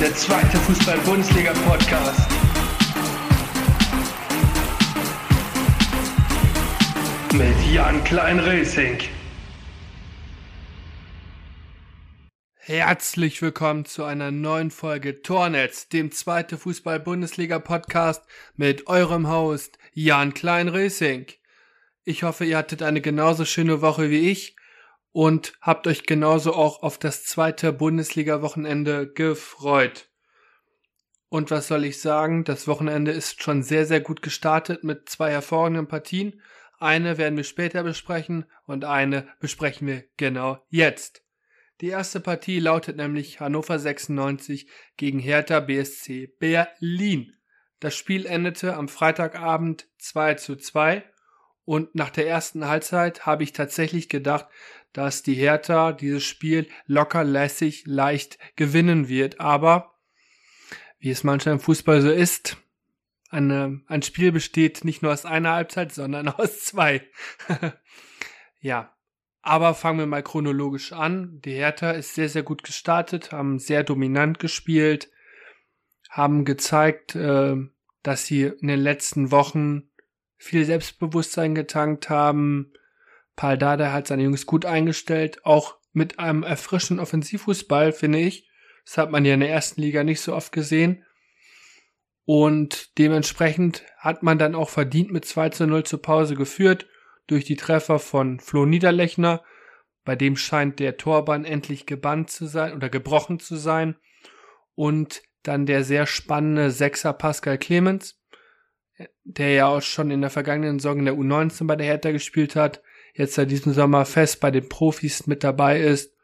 der zweite Fußball-Bundesliga-Podcast. Mit Jan Klein-Racing. Herzlich willkommen zu einer neuen Folge Tornetz, dem zweite Fußball-Bundesliga-Podcast mit eurem Host Jan Klein-Racing. Ich hoffe, ihr hattet eine genauso schöne Woche wie ich und habt euch genauso auch auf das zweite Bundesliga-Wochenende gefreut. Und was soll ich sagen? Das Wochenende ist schon sehr, sehr gut gestartet mit zwei hervorragenden Partien. Eine werden wir später besprechen und eine besprechen wir genau jetzt. Die erste Partie lautet nämlich Hannover 96 gegen Hertha BSC Berlin. Das Spiel endete am Freitagabend 2 zu 2 und nach der ersten Halbzeit habe ich tatsächlich gedacht, dass die Hertha dieses Spiel locker lässig leicht gewinnen wird. Aber wie es manchmal im Fußball so ist, eine, ein Spiel besteht nicht nur aus einer Halbzeit, sondern aus zwei. ja, aber fangen wir mal chronologisch an. Die Hertha ist sehr, sehr gut gestartet, haben sehr dominant gespielt, haben gezeigt, äh, dass sie in den letzten Wochen viel Selbstbewusstsein getankt haben, Paul Dada hat seine Jungs gut eingestellt, auch mit einem erfrischenden Offensivfußball, finde ich. Das hat man ja in der ersten Liga nicht so oft gesehen. Und dementsprechend hat man dann auch verdient mit 2 zu 0 zur Pause geführt durch die Treffer von Flo Niederlechner. Bei dem scheint der Torbann endlich gebannt zu sein oder gebrochen zu sein. Und dann der sehr spannende Sechser Pascal Clemens, der ja auch schon in der vergangenen Saison in der U19 bei der Hertha gespielt hat, jetzt seit diesem Sommer fest bei den Profis mit dabei ist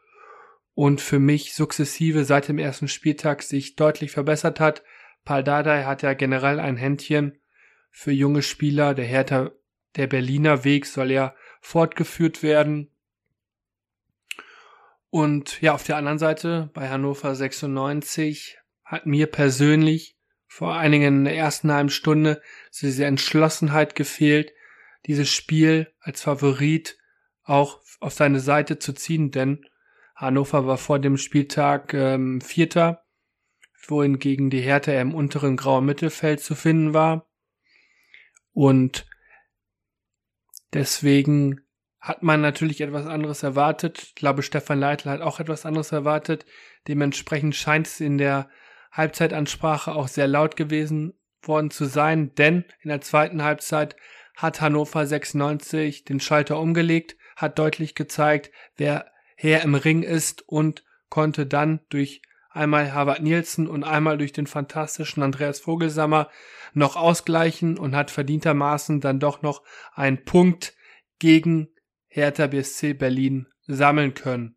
und für mich sukzessive seit dem ersten Spieltag sich deutlich verbessert hat. Paul Dardai hat ja generell ein Händchen für junge Spieler. Der Hertha, der Berliner Weg soll ja fortgeführt werden. Und ja, auf der anderen Seite bei Hannover 96 hat mir persönlich vor einigen in der ersten halben Stunde diese Entschlossenheit gefehlt, dieses Spiel als Favorit auch auf seine Seite zu ziehen, denn Hannover war vor dem Spieltag ähm, Vierter, wohingegen die Hertha im unteren grauen Mittelfeld zu finden war. Und deswegen hat man natürlich etwas anderes erwartet. Ich glaube, Stefan Leitl hat auch etwas anderes erwartet. Dementsprechend scheint es in der Halbzeitansprache auch sehr laut gewesen worden zu sein, denn in der zweiten Halbzeit hat Hannover 96 den Schalter umgelegt, hat deutlich gezeigt, wer Herr im Ring ist und konnte dann durch einmal Harvard Nielsen und einmal durch den fantastischen Andreas Vogelsammer noch ausgleichen und hat verdientermaßen dann doch noch einen Punkt gegen Hertha BSC Berlin sammeln können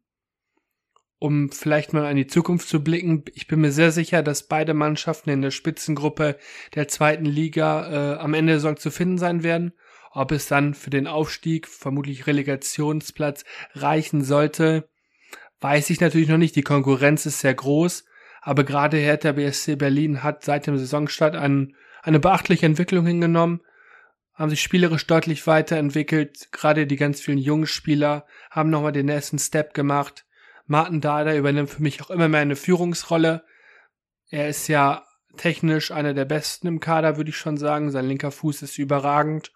um vielleicht mal an die Zukunft zu blicken. Ich bin mir sehr sicher, dass beide Mannschaften in der Spitzengruppe der zweiten Liga äh, am Ende der Saison zu finden sein werden. Ob es dann für den Aufstieg, vermutlich Relegationsplatz, reichen sollte, weiß ich natürlich noch nicht. Die Konkurrenz ist sehr groß, aber gerade Hertha BSC Berlin hat seit dem Saisonstart ein, eine beachtliche Entwicklung hingenommen, haben sich spielerisch deutlich weiterentwickelt. Gerade die ganz vielen jungen Spieler haben nochmal den nächsten Step gemacht Martin Dada übernimmt für mich auch immer mehr eine Führungsrolle. Er ist ja technisch einer der besten im Kader, würde ich schon sagen. Sein linker Fuß ist überragend.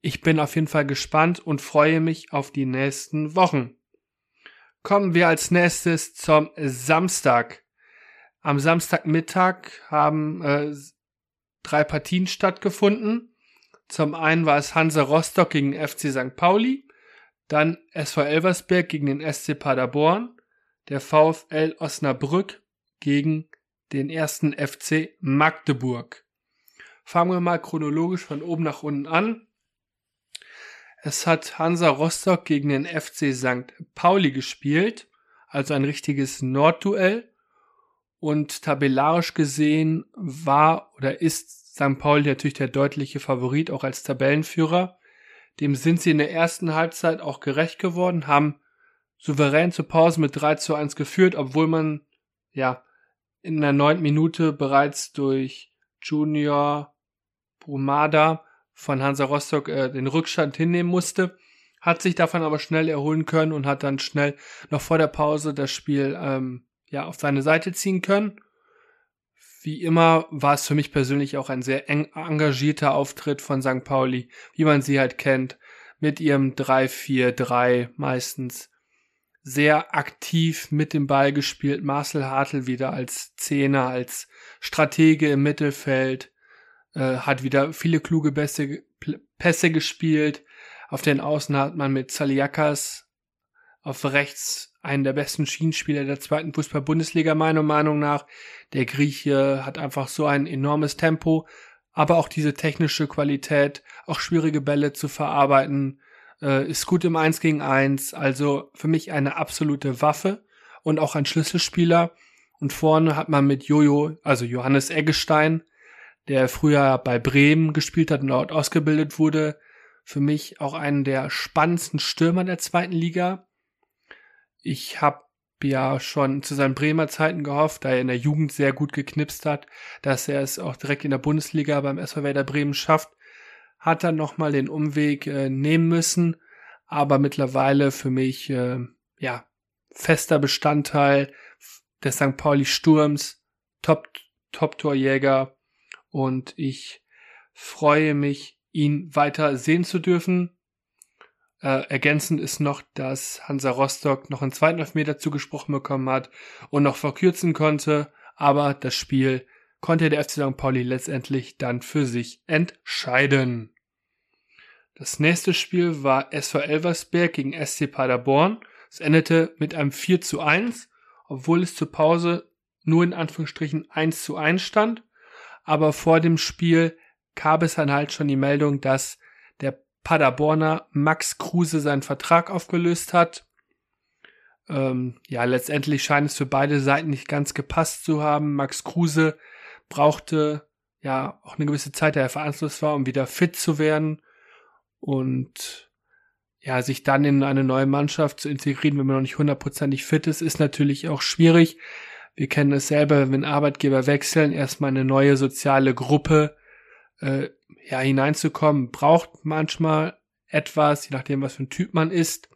Ich bin auf jeden Fall gespannt und freue mich auf die nächsten Wochen. Kommen wir als nächstes zum Samstag. Am Samstagmittag haben äh, drei Partien stattgefunden. Zum einen war es Hansa Rostock gegen FC St. Pauli. Dann SV Elversberg gegen den SC Paderborn, der VfL Osnabrück gegen den ersten FC Magdeburg. Fangen wir mal chronologisch von oben nach unten an. Es hat Hansa Rostock gegen den FC St. Pauli gespielt, also ein richtiges Nordduell. Und tabellarisch gesehen war oder ist St. Pauli natürlich der deutliche Favorit, auch als Tabellenführer. Dem sind sie in der ersten Halbzeit auch gerecht geworden, haben souverän zur Pause mit 3 zu 1 geführt, obwohl man ja in der neunten Minute bereits durch Junior Brumada von Hansa Rostock äh, den Rückstand hinnehmen musste, hat sich davon aber schnell erholen können und hat dann schnell noch vor der Pause das Spiel ähm, ja, auf seine Seite ziehen können. Wie immer war es für mich persönlich auch ein sehr eng engagierter Auftritt von St. Pauli, wie man sie halt kennt, mit ihrem 3-4-3 meistens. Sehr aktiv mit dem Ball gespielt, Marcel Hartl wieder als Zehner, als Stratege im Mittelfeld, äh, hat wieder viele kluge Pässe, Pässe gespielt. Auf den Außen hat man mit Zaliakas auf rechts einen der besten Schienenspieler der zweiten Fußball-Bundesliga, meiner Meinung nach. Der Grieche hat einfach so ein enormes Tempo, aber auch diese technische Qualität, auch schwierige Bälle zu verarbeiten, äh, ist gut im 1 gegen 1. Also für mich eine absolute Waffe und auch ein Schlüsselspieler. Und vorne hat man mit Jojo, also Johannes Eggestein, der früher bei Bremen gespielt hat und dort ausgebildet wurde, für mich auch einen der spannendsten Stürmer der zweiten Liga. Ich habe ja schon zu seinen Bremer Zeiten gehofft, da er in der Jugend sehr gut geknipst hat, dass er es auch direkt in der Bundesliga beim SV Werder Bremen schafft, hat er nochmal den Umweg äh, nehmen müssen, aber mittlerweile für mich äh, ja fester Bestandteil des St. Pauli Sturms, Top Top Torjäger und ich freue mich, ihn weiter sehen zu dürfen. Äh, ergänzend ist noch, dass Hansa Rostock noch einen zweiten Elfmeter zugesprochen bekommen hat und noch verkürzen konnte, aber das Spiel konnte der FC St. Pauli letztendlich dann für sich entscheiden. Das nächste Spiel war SV Elversberg gegen SC Paderborn. Es endete mit einem 4 zu 1, obwohl es zur Pause nur in Anführungsstrichen 1 zu 1 stand. Aber vor dem Spiel gab es dann halt schon die Meldung, dass Paderborner Max Kruse seinen Vertrag aufgelöst hat. Ähm, ja, letztendlich scheint es für beide Seiten nicht ganz gepasst zu haben. Max Kruse brauchte ja auch eine gewisse Zeit, da er vereinslos war, um wieder fit zu werden und ja, sich dann in eine neue Mannschaft zu integrieren, wenn man noch nicht hundertprozentig fit ist, ist natürlich auch schwierig. Wir kennen es selber, wenn Arbeitgeber wechseln, erstmal eine neue soziale Gruppe äh, ja, hineinzukommen, braucht manchmal etwas, je nachdem, was für ein Typ man ist.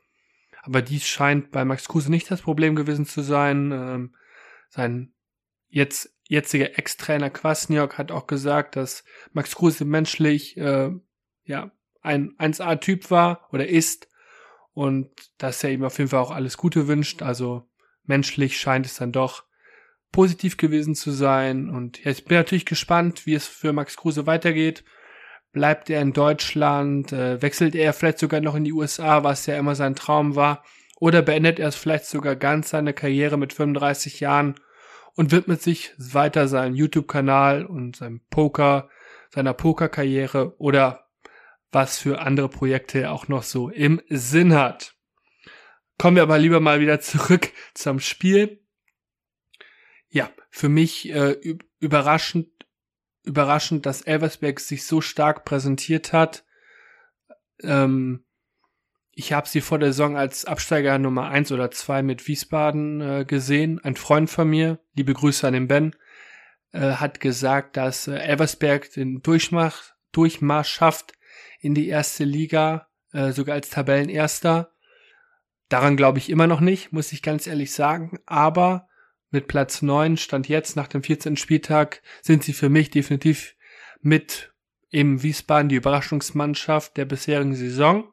Aber dies scheint bei Max Kruse nicht das Problem gewesen zu sein. Ähm, sein jetzt jetziger Ex-Trainer Kwasniok hat auch gesagt, dass Max Kruse menschlich äh, ja ein 1A-Typ war oder ist und dass er ihm auf jeden Fall auch alles Gute wünscht. Also menschlich scheint es dann doch positiv gewesen zu sein. Und ja, ich bin natürlich gespannt, wie es für Max Kruse weitergeht. Bleibt er in Deutschland? Äh, wechselt er vielleicht sogar noch in die USA, was ja immer sein Traum war? Oder beendet er es vielleicht sogar ganz seine Karriere mit 35 Jahren und widmet sich weiter seinem YouTube-Kanal und seinem Poker, seiner Pokerkarriere oder was für andere Projekte er auch noch so im Sinn hat. Kommen wir aber lieber mal wieder zurück zum Spiel. Ja, für mich äh, überraschend überraschend, dass Elversberg sich so stark präsentiert hat. Ähm, ich habe sie vor der Saison als Absteiger Nummer eins oder zwei mit Wiesbaden äh, gesehen. Ein Freund von mir, liebe Grüße an den Ben, äh, hat gesagt, dass äh, Elversberg den Durchmach, Durchmarsch schafft in die erste Liga, äh, sogar als Tabellenerster. Daran glaube ich immer noch nicht, muss ich ganz ehrlich sagen. Aber mit Platz 9 stand jetzt nach dem 14. Spieltag sind sie für mich definitiv mit im Wiesbaden die Überraschungsmannschaft der bisherigen Saison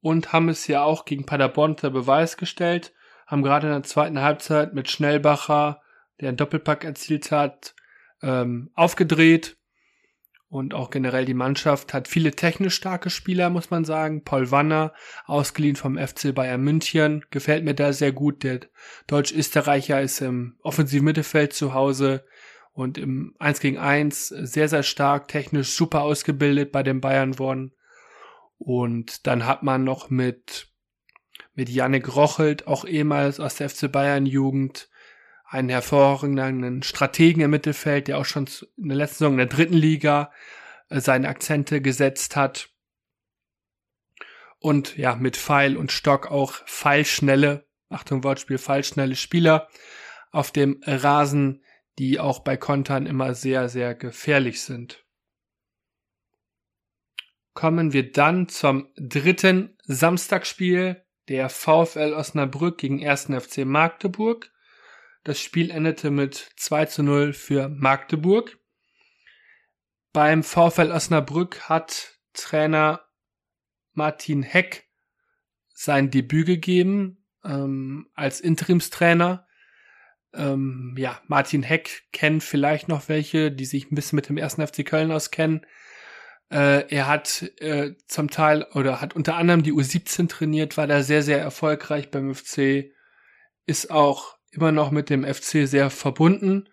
und haben es ja auch gegen Paderborn unter Beweis gestellt, haben gerade in der zweiten Halbzeit mit Schnellbacher, der einen Doppelpack erzielt hat, ähm, aufgedreht und auch generell die Mannschaft hat viele technisch starke Spieler, muss man sagen. Paul Wanner, ausgeliehen vom FC Bayern München, gefällt mir da sehr gut. Der Deutsch-Österreicher ist im offensiven Mittelfeld zu Hause und im 1 gegen 1 sehr, sehr stark, technisch super ausgebildet bei den Bayern worden. Und dann hat man noch mit, mit Yannick Rochelt, auch ehemals aus der FC Bayern Jugend, einen hervorragenden Strategen im Mittelfeld, der auch schon in der letzten Saison in der dritten Liga äh, seine Akzente gesetzt hat. Und ja, mit Pfeil und Stock auch pfeilschnelle, Achtung Wortspiel, pfeilschnelle Spieler auf dem Rasen, die auch bei Kontern immer sehr, sehr gefährlich sind. Kommen wir dann zum dritten Samstagsspiel der VfL Osnabrück gegen 1. FC Magdeburg. Das Spiel endete mit 2 zu 0 für Magdeburg. Beim VfL Osnabrück hat Trainer Martin Heck sein Debüt gegeben ähm, als Interimstrainer. Ähm, ja, Martin Heck kennen vielleicht noch welche, die sich ein bisschen mit dem ersten FC Köln auskennen. Äh, er hat äh, zum Teil oder hat unter anderem die U17 trainiert, war da sehr, sehr erfolgreich beim FC, ist auch immer noch mit dem FC sehr verbunden,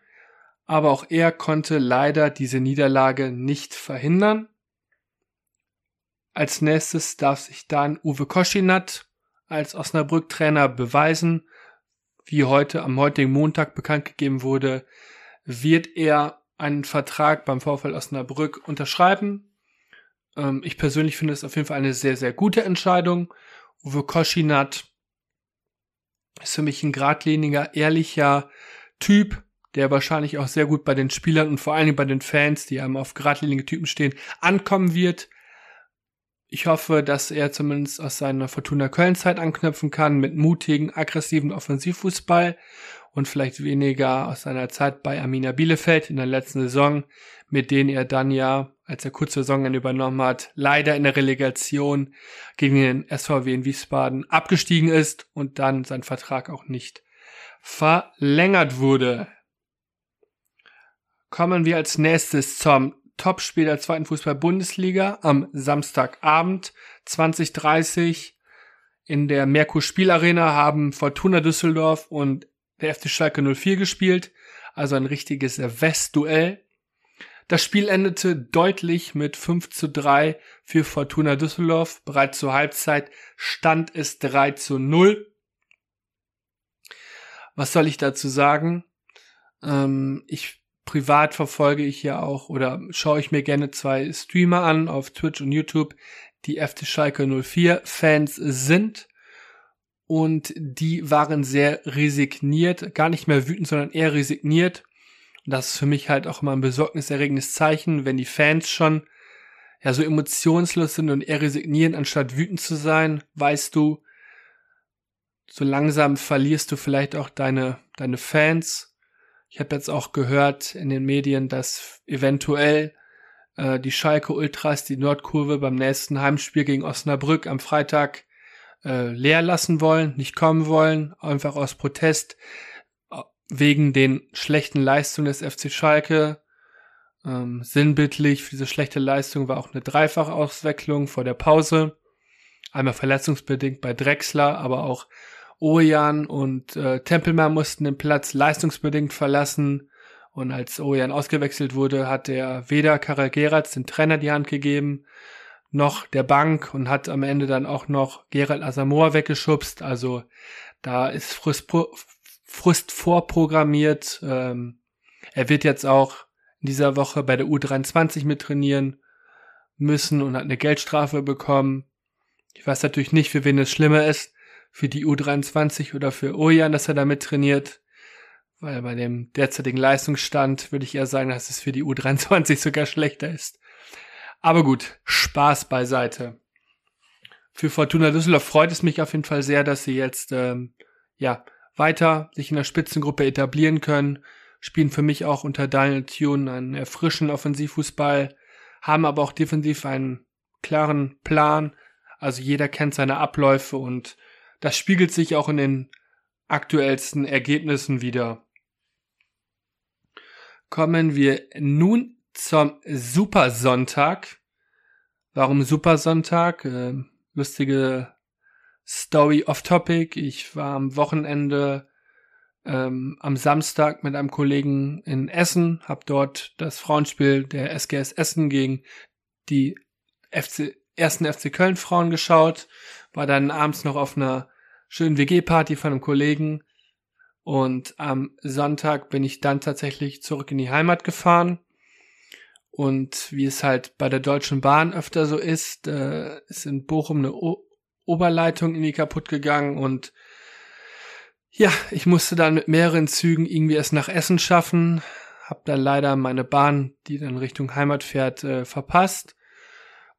aber auch er konnte leider diese Niederlage nicht verhindern. Als nächstes darf sich dann Uwe Koschinat als Osnabrück-Trainer beweisen. Wie heute am heutigen Montag bekannt gegeben wurde, wird er einen Vertrag beim VfL Osnabrück unterschreiben ähm, ich persönlich finde es auf jeden Fall eine sehr, sehr gute Entscheidung. Uwe Koschinat ist für mich ein geradliniger, ehrlicher Typ, der wahrscheinlich auch sehr gut bei den Spielern und vor allen Dingen bei den Fans, die einem auf geradlinige Typen stehen, ankommen wird. Ich hoffe, dass er zumindest aus seiner Fortuna Köln-Zeit anknüpfen kann mit mutigen, aggressiven Offensivfußball und vielleicht weniger aus seiner Zeit bei Arminia Bielefeld in der letzten Saison, mit denen er dann ja, als er kurze Saison übernommen hat, leider in der Relegation gegen den SVW in Wiesbaden abgestiegen ist und dann sein Vertrag auch nicht verlängert wurde. Kommen wir als nächstes zum Topspiel der zweiten Fußball-Bundesliga am Samstagabend 2030 in der Merkur Spielarena haben Fortuna Düsseldorf und der FC Schalke 04 gespielt, also ein richtiges Westduell. Das Spiel endete deutlich mit 5 zu 3 für Fortuna Düsseldorf. Bereits zur Halbzeit stand es 3 zu 0. Was soll ich dazu sagen? Ähm, ich privat verfolge ich ja auch oder schaue ich mir gerne zwei Streamer an auf Twitch und YouTube, die FC Schalke 04 Fans sind und die waren sehr resigniert, gar nicht mehr wütend, sondern eher resigniert. Das ist für mich halt auch immer ein besorgniserregendes Zeichen, wenn die Fans schon ja so emotionslos sind und eher resignieren, anstatt wütend zu sein, weißt du, so langsam verlierst du vielleicht auch deine, deine Fans. Ich habe jetzt auch gehört in den Medien, dass eventuell äh, die Schalke Ultras die Nordkurve beim nächsten Heimspiel gegen Osnabrück am Freitag äh, leer lassen wollen, nicht kommen wollen, einfach aus Protest wegen den schlechten Leistungen des FC Schalke. Ähm, sinnbildlich für diese schlechte Leistung war auch eine Dreifachauswechslung vor der Pause. Einmal verletzungsbedingt bei Drexler, aber auch Ojan und äh, Tempelmann mussten den Platz leistungsbedingt verlassen. Und als Ojan ausgewechselt wurde, hat er weder Karel Geratz, den Trainer, die Hand gegeben, noch der Bank und hat am Ende dann auch noch Gerald Asamoah weggeschubst. Also da ist Frust, Frust vorprogrammiert. Ähm, er wird jetzt auch in dieser Woche bei der U23 mittrainieren müssen und hat eine Geldstrafe bekommen. Ich weiß natürlich nicht, für wen es schlimmer ist, für die U23 oder für Ojan, dass er damit trainiert. Weil bei dem derzeitigen Leistungsstand würde ich eher sagen, dass es für die U23 sogar schlechter ist. Aber gut, Spaß beiseite. Für Fortuna Düsseldorf freut es mich auf jeden Fall sehr, dass sie jetzt ähm, ja weiter sich in der Spitzengruppe etablieren können. Spielen für mich auch unter Daniel Thune einen erfrischenden Offensivfußball, haben aber auch defensiv einen klaren Plan. Also jeder kennt seine Abläufe und das spiegelt sich auch in den aktuellsten Ergebnissen wieder. Kommen wir nun zum Supersonntag. Warum Supersonntag? Äh, lustige Story off Topic. Ich war am Wochenende ähm, am Samstag mit einem Kollegen in Essen, habe dort das Frauenspiel der SGS Essen gegen die FC, ersten FC Köln Frauen geschaut, war dann abends noch auf einer schönen WG-Party von einem Kollegen. Und am Sonntag bin ich dann tatsächlich zurück in die Heimat gefahren. Und wie es halt bei der Deutschen Bahn öfter so ist, äh, ist in Bochum eine Oberleitung irgendwie kaputt gegangen und ja, ich musste dann mit mehreren Zügen irgendwie es nach Essen schaffen, hab dann leider meine Bahn, die dann Richtung Heimat fährt, äh, verpasst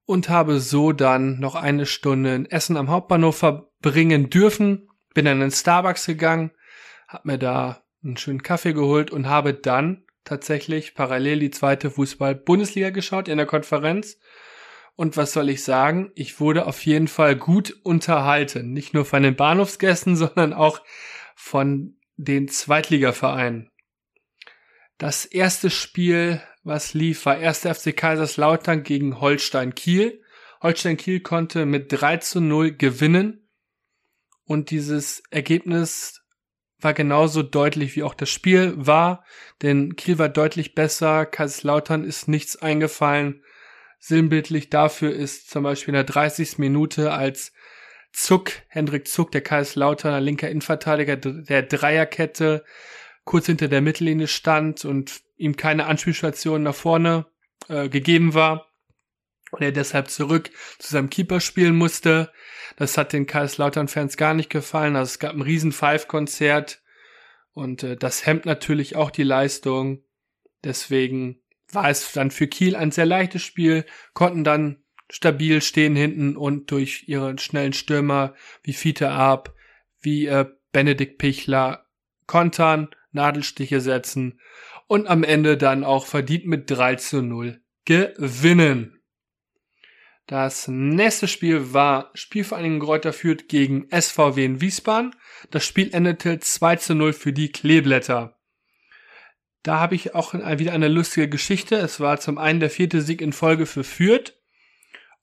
und habe so dann noch eine Stunde in Essen am Hauptbahnhof verbringen dürfen. Bin dann in Starbucks gegangen, hab mir da einen schönen Kaffee geholt und habe dann tatsächlich parallel die zweite Fußball-Bundesliga geschaut in der Konferenz. Und was soll ich sagen? Ich wurde auf jeden Fall gut unterhalten. Nicht nur von den Bahnhofsgästen, sondern auch von den Zweitligavereinen. Das erste Spiel, was lief, war 1. FC Kaiserslautern gegen Holstein Kiel. Holstein Kiel konnte mit 3 zu 0 gewinnen. Und dieses Ergebnis war genauso deutlich wie auch das Spiel war, denn Kiel war deutlich besser, Kaiserslautern ist nichts eingefallen. Sinnbildlich dafür ist zum Beispiel in der 30. Minute als Zuck, Hendrik Zuck, der Kaiserslauterner linker Innenverteidiger der Dreierkette, kurz hinter der Mittellinie stand und ihm keine Anspielstation nach vorne äh, gegeben war und er deshalb zurück zu seinem Keeper spielen musste. Das hat den Kaiserslautern-Fans gar nicht gefallen. Also es gab ein riesen Five-Konzert und äh, das hemmt natürlich auch die Leistung. Deswegen war es dann für Kiel ein sehr leichtes Spiel, konnten dann stabil stehen hinten und durch ihre schnellen Stürmer wie Fiete Arp, wie äh, Benedikt Pichler kontern, Nadelstiche setzen und am Ende dann auch verdient mit 3 zu 0 gewinnen. Das nächste Spiel war Spielvereinigung Gräuter Fürth gegen SVW in Wiesbaden. Das Spiel endete 2 zu 0 für die Kleeblätter. Da habe ich auch wieder eine lustige Geschichte. Es war zum einen der vierte Sieg in Folge für Fürth.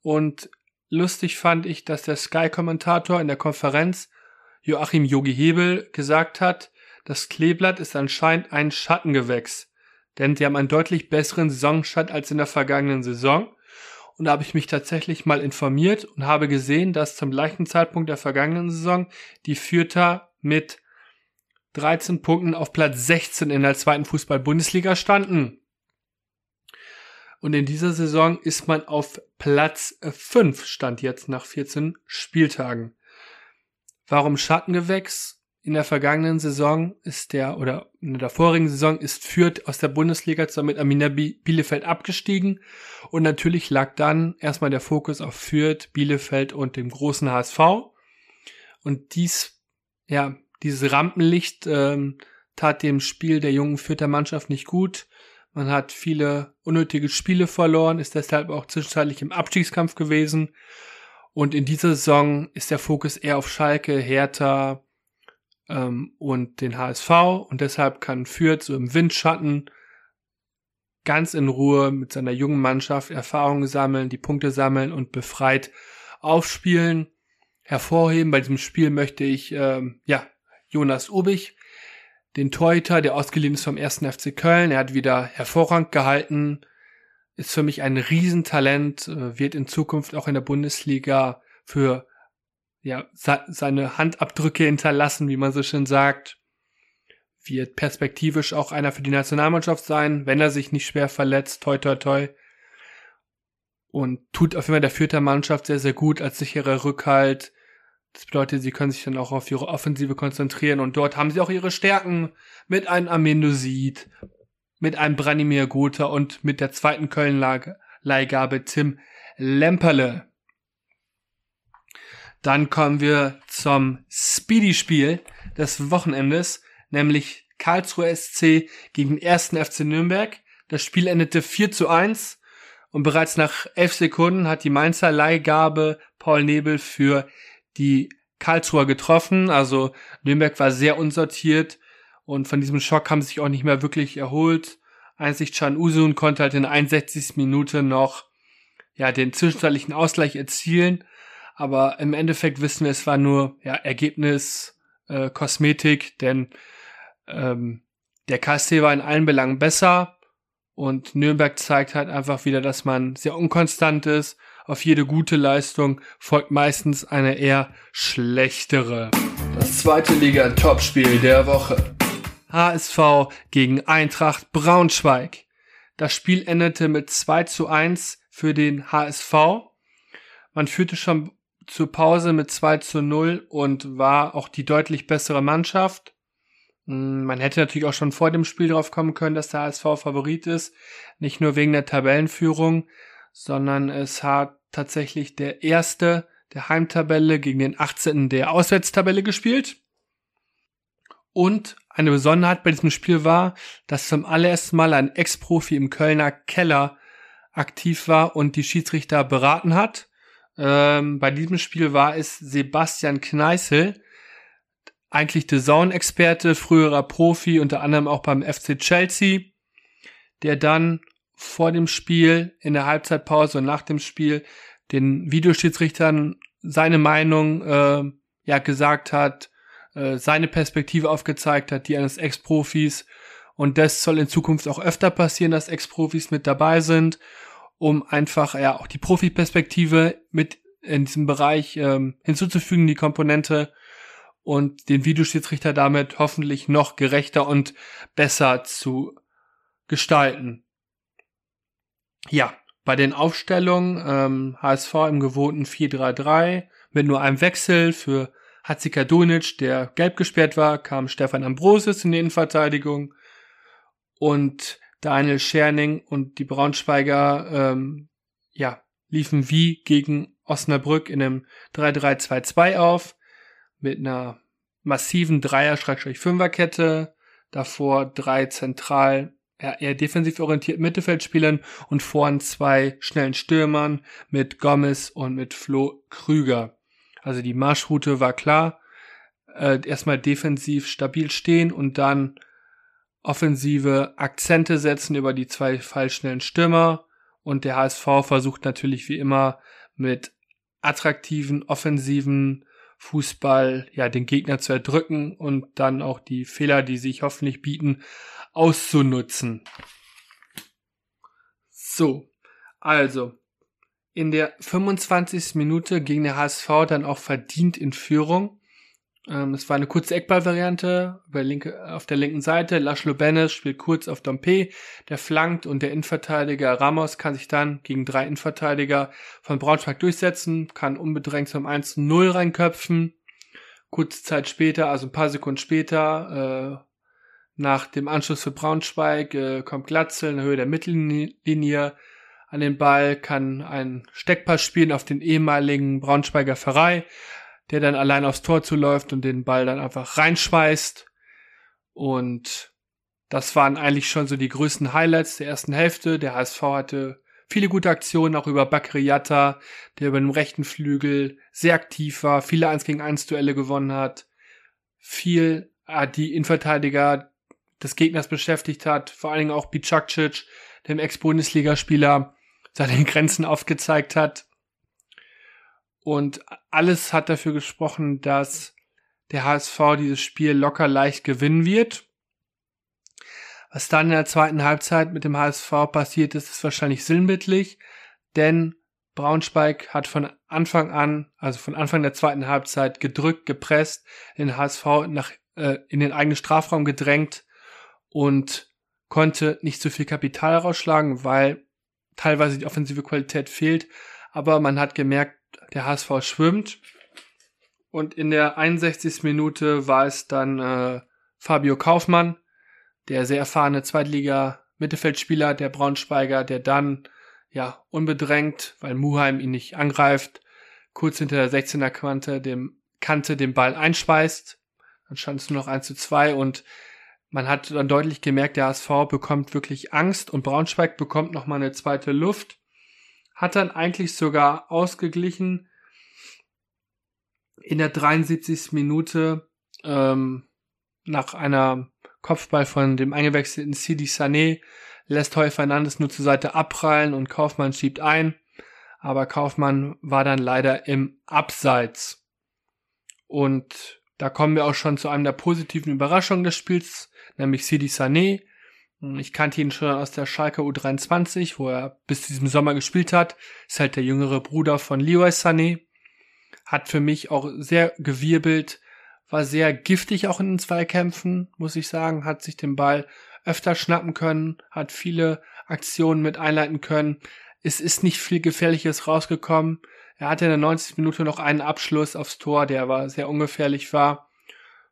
Und lustig fand ich, dass der Sky-Kommentator in der Konferenz Joachim Yogi Hebel gesagt hat, das Kleeblatt ist anscheinend ein Schattengewächs. Denn sie haben einen deutlich besseren Saisonstart als in der vergangenen Saison. Und da habe ich mich tatsächlich mal informiert und habe gesehen, dass zum gleichen Zeitpunkt der vergangenen Saison die Fürther mit 13 Punkten auf Platz 16 in der zweiten Fußball-Bundesliga standen. Und in dieser Saison ist man auf Platz 5, stand jetzt nach 14 Spieltagen. Warum Schattengewächs? in der vergangenen Saison ist der, oder in der vorigen Saison ist Fürth aus der Bundesliga zusammen mit Amina Bielefeld abgestiegen. Und natürlich lag dann erstmal der Fokus auf Fürth, Bielefeld und dem großen HSV. Und dies, ja, dieses Rampenlicht ähm, tat dem Spiel der jungen Fürther Mannschaft nicht gut. Man hat viele unnötige Spiele verloren, ist deshalb auch zwischenzeitlich im Abstiegskampf gewesen. Und in dieser Saison ist der Fokus eher auf Schalke, Hertha, ähm, und den HSV und deshalb kann Fürth so im Windschatten ganz in Ruhe mit seiner jungen Mannschaft Erfahrungen sammeln, die Punkte sammeln und befreit aufspielen. Hervorheben bei diesem Spiel möchte ich ähm, ja Jonas Ubich, den Torhüter, der ausgeliehen ist vom 1. FC Köln. Er hat wieder hervorragend gehalten, ist für mich ein Riesentalent, äh, wird in Zukunft auch in der Bundesliga für ja, seine Handabdrücke hinterlassen, wie man so schön sagt. Wird perspektivisch auch einer für die Nationalmannschaft sein, wenn er sich nicht schwer verletzt, toi toi toi. Und tut auf jeden Fall der Vierter Mannschaft sehr, sehr gut als sicherer Rückhalt. Das bedeutet, sie können sich dann auch auf ihre Offensive konzentrieren und dort haben sie auch ihre Stärken mit einem Amendosid, mit einem Branimir Gotha und mit der zweiten Köln-Leihgabe Tim Lemperle. Dann kommen wir zum Speedy-Spiel des Wochenendes, nämlich Karlsruhe SC gegen 1. FC Nürnberg. Das Spiel endete 4 zu 1 und bereits nach 11 Sekunden hat die Mainzer Leihgabe Paul Nebel für die Karlsruher getroffen. Also Nürnberg war sehr unsortiert und von diesem Schock haben sie sich auch nicht mehr wirklich erholt. Einzig Can Usun konnte halt in 61. Minute noch ja, den zwischenzeitlichen Ausgleich erzielen. Aber im Endeffekt wissen wir, es war nur ja, Ergebnis, äh, Kosmetik, denn ähm, der KSC war in allen Belangen besser und Nürnberg zeigt halt einfach wieder, dass man sehr unkonstant ist. Auf jede gute Leistung folgt meistens eine eher schlechtere. Das zweite Liga-Topspiel der Woche. HSV gegen Eintracht Braunschweig. Das Spiel endete mit 2 zu 1 für den HSV. Man führte schon zur Pause mit 2 zu 0 und war auch die deutlich bessere Mannschaft. Hm, man hätte natürlich auch schon vor dem Spiel drauf kommen können, dass der HSV Favorit ist. Nicht nur wegen der Tabellenführung, sondern es hat tatsächlich der erste der Heimtabelle gegen den 18. der Auswärtstabelle gespielt. Und eine Besonderheit bei diesem Spiel war, dass zum allerersten Mal ein Ex-Profi im Kölner Keller aktiv war und die Schiedsrichter beraten hat. Ähm, bei diesem Spiel war es Sebastian Kneißl, eigentlich The Zone-Experte, früherer Profi, unter anderem auch beim FC Chelsea, der dann vor dem Spiel, in der Halbzeitpause und nach dem Spiel den Videoschiedsrichtern seine Meinung äh, ja gesagt hat, äh, seine Perspektive aufgezeigt hat, die eines Ex-Profis. Und das soll in Zukunft auch öfter passieren, dass Ex-Profis mit dabei sind, um einfach ja auch die Profi-Perspektive mit in diesem Bereich ähm, hinzuzufügen, die Komponente und den Videoschiedsrichter damit hoffentlich noch gerechter und besser zu gestalten. Ja, bei den Aufstellungen ähm, HSV im gewohnten 4-3-3 mit nur einem Wechsel für Hatzikadunic, der gelb gesperrt war, kam Stefan Ambrosius in die Innenverteidigung und Daniel Scherning und die Braunschweiger ähm, ja, liefen wie gegen Osnabrück in einem 3-3-2-2 auf mit einer massiven Dreier-Fünfer-Kette, davor drei zentral eher defensiv orientierten Mittelfeldspielern und vorn zwei schnellen Stürmern mit Gomez und mit Flo Krüger. Also die Marschroute war klar. Äh, erstmal defensiv stabil stehen und dann offensive Akzente setzen über die zwei fallschnellen Stürmer. Und der HSV versucht natürlich wie immer mit attraktiven, offensiven Fußball, ja, den Gegner zu erdrücken und dann auch die Fehler, die sich hoffentlich bieten, auszunutzen. So, also, in der 25. Minute ging der HSV dann auch verdient in Führung. Ähm, es war eine kurze Eckballvariante auf der linken Seite. Laszlo Benes spielt kurz auf Dompe, der flankt und der Innenverteidiger Ramos kann sich dann gegen drei Innenverteidiger von Braunschweig durchsetzen, kann unbedrängt zum 1-0 reinköpfen. Kurze Zeit später, also ein paar Sekunden später, äh, nach dem Anschluss für Braunschweig, äh, kommt Glatzel in der Höhe der Mittellinie an den Ball, kann ein Steckpass spielen auf den ehemaligen Braunschweiger Pfarrei der dann allein aufs Tor zuläuft und den Ball dann einfach reinschmeißt. Und das waren eigentlich schon so die größten Highlights der ersten Hälfte. Der HSV hatte viele gute Aktionen, auch über Bakriata, der über dem rechten Flügel sehr aktiv war, viele 1 gegen 1 Duelle gewonnen hat, viel äh, die Innenverteidiger des Gegners beschäftigt hat, vor allen Dingen auch Bicakcic, dem Ex-Bundesligaspieler, seine Grenzen aufgezeigt hat. Und alles hat dafür gesprochen, dass der HSV dieses Spiel locker leicht gewinnen wird. Was dann in der zweiten Halbzeit mit dem HSV passiert ist, ist wahrscheinlich sinnbildlich, denn Braunschweig hat von Anfang an, also von Anfang der zweiten Halbzeit gedrückt, gepresst, den HSV nach, äh, in den eigenen Strafraum gedrängt und konnte nicht so viel Kapital rausschlagen, weil teilweise die offensive Qualität fehlt. Aber man hat gemerkt, der HSV schwimmt. Und in der 61. Minute war es dann äh, Fabio Kaufmann, der sehr erfahrene Zweitliga-Mittelfeldspieler der Braunschweiger, der dann ja unbedrängt, weil Muheim ihn nicht angreift, kurz hinter der 16er Kante dem Kante den Ball einschweißt. Dann stand es nur noch 1 zu 2 und man hat dann deutlich gemerkt, der HSV bekommt wirklich Angst und Braunschweig bekommt nochmal eine zweite Luft hat dann eigentlich sogar ausgeglichen in der 73. Minute ähm, nach einer Kopfball von dem eingewechselten Sidi Sané lässt Heu Fernandes nur zur Seite abprallen und Kaufmann schiebt ein. Aber Kaufmann war dann leider im Abseits. Und da kommen wir auch schon zu einem der positiven Überraschungen des Spiels, nämlich Sidi Sané, ich kannte ihn schon aus der Schalke U23, wo er bis zu diesem Sommer gespielt hat. Ist halt der jüngere Bruder von Leroy Sané. Hat für mich auch sehr gewirbelt, war sehr giftig auch in den Zweikämpfen, muss ich sagen, hat sich den Ball öfter schnappen können, hat viele Aktionen mit einleiten können. Es ist nicht viel Gefährliches rausgekommen. Er hatte in der 90 Minute noch einen Abschluss aufs Tor, der aber sehr ungefährlich war.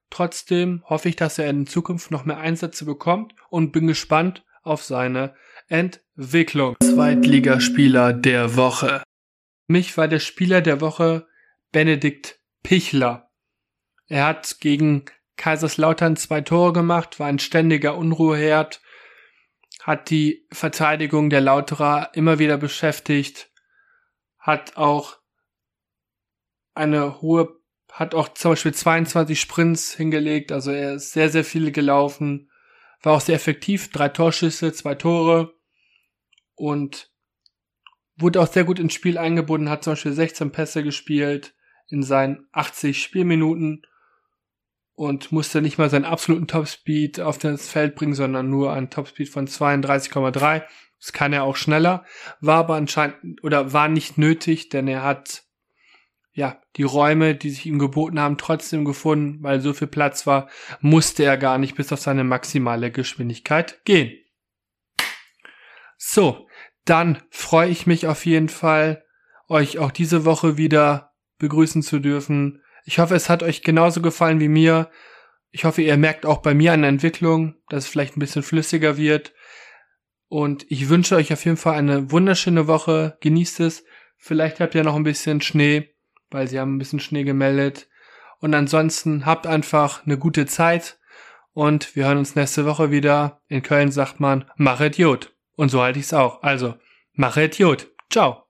Trotzdem hoffe ich, dass er in Zukunft noch mehr Einsätze bekommt und bin gespannt auf seine Entwicklung. Zweitligaspieler der Woche. Mich war der Spieler der Woche Benedikt Pichler. Er hat gegen Kaiserslautern zwei Tore gemacht, war ein ständiger Unruheherd, hat die Verteidigung der Lauterer immer wieder beschäftigt, hat auch eine hohe, hat auch zum Beispiel 22 Sprints hingelegt, also er ist sehr, sehr viele gelaufen, war auch sehr effektiv, drei Torschüsse, zwei Tore und wurde auch sehr gut ins Spiel eingebunden, hat zum Beispiel 16 Pässe gespielt in seinen 80 Spielminuten und musste nicht mal seinen absoluten Topspeed auf das Feld bringen, sondern nur einen Topspeed von 32,3. Das kann er auch schneller, war aber anscheinend oder war nicht nötig, denn er hat ja die Räume, die sich ihm geboten haben, trotzdem gefunden, weil so viel Platz war, musste er gar nicht bis auf seine maximale Geschwindigkeit gehen. So, dann freue ich mich auf jeden Fall, euch auch diese Woche wieder begrüßen zu dürfen. Ich hoffe, es hat euch genauso gefallen wie mir. Ich hoffe, ihr merkt auch bei mir eine Entwicklung, dass es vielleicht ein bisschen flüssiger wird. Und ich wünsche euch auf jeden Fall eine wunderschöne Woche. Genießt es. Vielleicht habt ihr noch ein bisschen Schnee, weil sie haben ein bisschen Schnee gemeldet. Und ansonsten habt einfach eine gute Zeit. Und wir hören uns nächste Woche wieder. In Köln sagt man, mach Idiot. Und so halte ich es auch. Also, mach Idiot. Ciao.